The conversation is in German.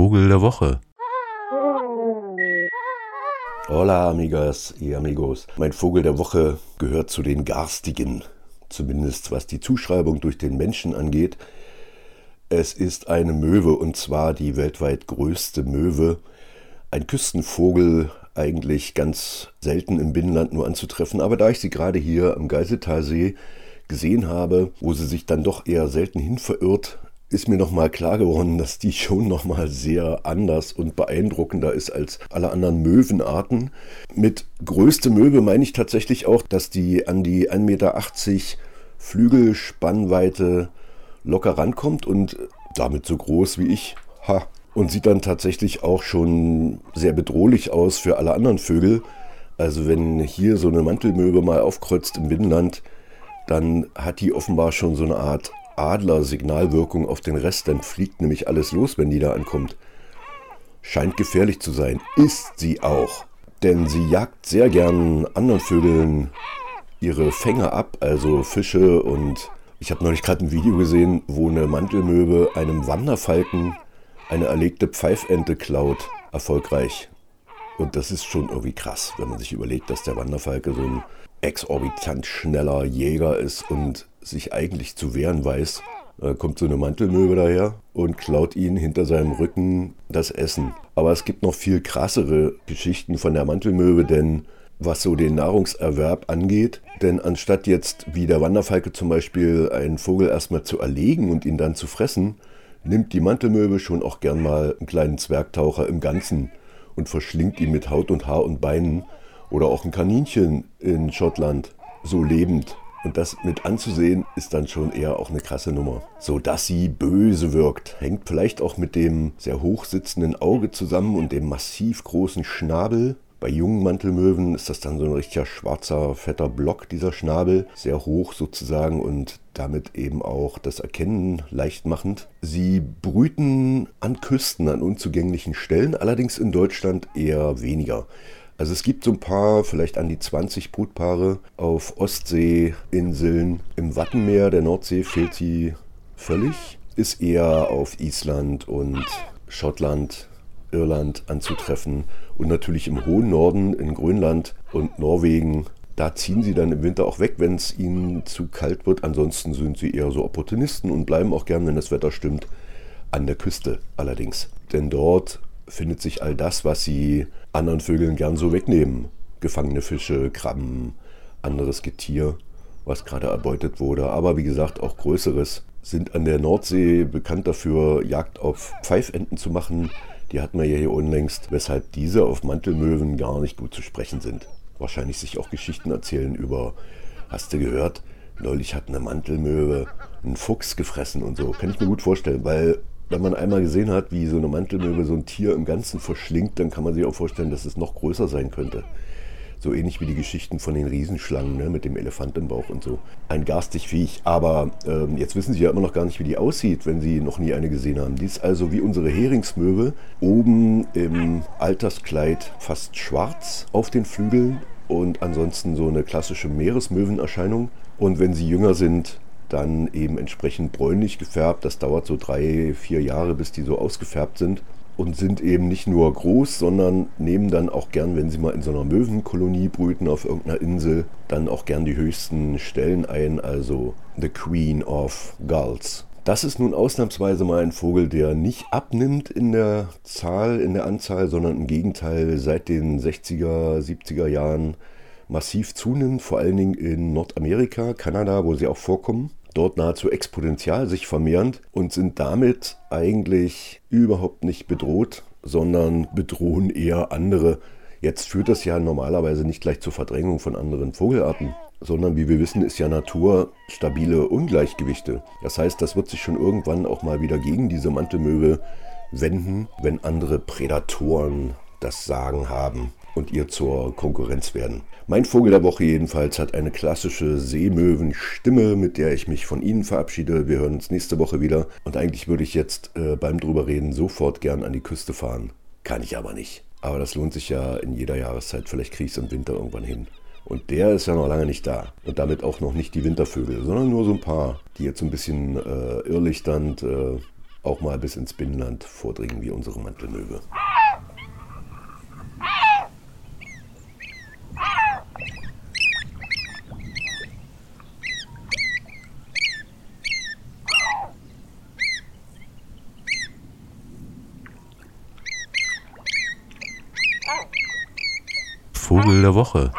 Vogel der Woche. Hola amigas y amigos. Mein Vogel der Woche gehört zu den garstigen, zumindest was die Zuschreibung durch den Menschen angeht. Es ist eine Möwe und zwar die weltweit größte Möwe. Ein Küstenvogel, eigentlich ganz selten im Binnenland nur anzutreffen, aber da ich sie gerade hier am Geiseltalsee gesehen habe, wo sie sich dann doch eher selten hin verirrt, ist mir nochmal klar geworden, dass die schon nochmal sehr anders und beeindruckender ist als alle anderen Möwenarten. Mit größte Möwe meine ich tatsächlich auch, dass die an die 1,80 Meter Flügelspannweite locker rankommt und damit so groß wie ich. Ha. Und sieht dann tatsächlich auch schon sehr bedrohlich aus für alle anderen Vögel. Also wenn hier so eine Mantelmöwe mal aufkreuzt im Binnenland, dann hat die offenbar schon so eine Art Adler-Signalwirkung auf den Rest, dann fliegt nämlich alles los, wenn die da ankommt. Scheint gefährlich zu sein, ist sie auch. Denn sie jagt sehr gern anderen Vögeln ihre Fänge ab, also Fische und ich habe neulich gerade ein Video gesehen, wo eine Mantelmöwe einem Wanderfalken eine erlegte Pfeifente klaut, erfolgreich. Und das ist schon irgendwie krass, wenn man sich überlegt, dass der Wanderfalke so ein exorbitant schneller Jäger ist und sich eigentlich zu wehren weiß. Da kommt so eine Mantelmöwe daher und klaut ihn hinter seinem Rücken das Essen. Aber es gibt noch viel krassere Geschichten von der Mantelmöwe, denn was so den Nahrungserwerb angeht. Denn anstatt jetzt wie der Wanderfalke zum Beispiel einen Vogel erstmal zu erlegen und ihn dann zu fressen, nimmt die Mantelmöwe schon auch gern mal einen kleinen Zwergtaucher im Ganzen und verschlingt ihn mit Haut und Haar und Beinen oder auch ein Kaninchen in Schottland so lebend. Und das mit anzusehen ist dann schon eher auch eine krasse Nummer. So dass sie böse wirkt, hängt vielleicht auch mit dem sehr hoch sitzenden Auge zusammen und dem massiv großen Schnabel. Bei jungen Mantelmöwen ist das dann so ein richtiger schwarzer, fetter Block, dieser Schnabel, sehr hoch sozusagen und damit eben auch das Erkennen leicht machend. Sie brüten an Küsten, an unzugänglichen Stellen, allerdings in Deutschland eher weniger. Also es gibt so ein paar, vielleicht an die 20 Brutpaare auf Ostseeinseln. Im Wattenmeer der Nordsee fehlt sie völlig. Ist eher auf Island und Schottland, Irland anzutreffen. Und natürlich im hohen Norden, in Grönland und Norwegen. Da ziehen sie dann im Winter auch weg, wenn es ihnen zu kalt wird. Ansonsten sind sie eher so Opportunisten und bleiben auch gern, wenn das Wetter stimmt, an der Küste allerdings. Denn dort findet sich all das, was sie anderen Vögeln gern so wegnehmen. Gefangene Fische, Krabben, anderes Getier, was gerade erbeutet wurde. Aber wie gesagt, auch größeres sind an der Nordsee bekannt dafür, Jagd auf Pfeifenten zu machen. Die hatten wir ja hier unlängst, weshalb diese auf Mantelmöwen gar nicht gut zu sprechen sind. Wahrscheinlich sich auch Geschichten erzählen über, hast du gehört, neulich hat eine Mantelmöwe einen Fuchs gefressen und so. Kann ich mir gut vorstellen, weil wenn man einmal gesehen hat, wie so eine Mantelmöwe so ein Tier im Ganzen verschlingt, dann kann man sich auch vorstellen, dass es noch größer sein könnte. So ähnlich wie die Geschichten von den Riesenschlangen ne, mit dem Elefant im Bauch und so. Ein garstig Viech. Aber ähm, jetzt wissen Sie ja immer noch gar nicht, wie die aussieht, wenn Sie noch nie eine gesehen haben. Die ist also wie unsere Heringsmöwe. Oben im Alterskleid fast schwarz auf den Flügeln und ansonsten so eine klassische Meeresmöwenerscheinung. Und wenn sie jünger sind, dann eben entsprechend bräunlich gefärbt. Das dauert so drei, vier Jahre, bis die so ausgefärbt sind. Und sind eben nicht nur groß, sondern nehmen dann auch gern, wenn sie mal in so einer Möwenkolonie brüten auf irgendeiner Insel, dann auch gern die höchsten Stellen ein, also The Queen of Gulls. Das ist nun ausnahmsweise mal ein Vogel, der nicht abnimmt in der Zahl, in der Anzahl, sondern im Gegenteil seit den 60er, 70er Jahren massiv zunimmt, vor allen Dingen in Nordamerika, Kanada, wo sie auch vorkommen dort nahezu exponentiell sich vermehrend und sind damit eigentlich überhaupt nicht bedroht, sondern bedrohen eher andere. Jetzt führt das ja normalerweise nicht gleich zur Verdrängung von anderen Vogelarten, sondern wie wir wissen, ist ja Natur stabile Ungleichgewichte. Das heißt, das wird sich schon irgendwann auch mal wieder gegen diese Mantelmöwe wenden, wenn andere Prädatoren das Sagen haben und ihr zur Konkurrenz werden. Mein Vogel der Woche jedenfalls hat eine klassische Seemöwenstimme, mit der ich mich von Ihnen verabschiede. Wir hören uns nächste Woche wieder. Und eigentlich würde ich jetzt äh, beim drüberreden sofort gern an die Küste fahren. Kann ich aber nicht. Aber das lohnt sich ja in jeder Jahreszeit. Vielleicht kriege ich es im Winter irgendwann hin. Und der ist ja noch lange nicht da. Und damit auch noch nicht die Wintervögel, sondern nur so ein paar, die jetzt so ein bisschen äh, irrlichternd äh, auch mal bis ins Binnenland vordringen wie unsere Mantelmöwe. Vogel der Woche.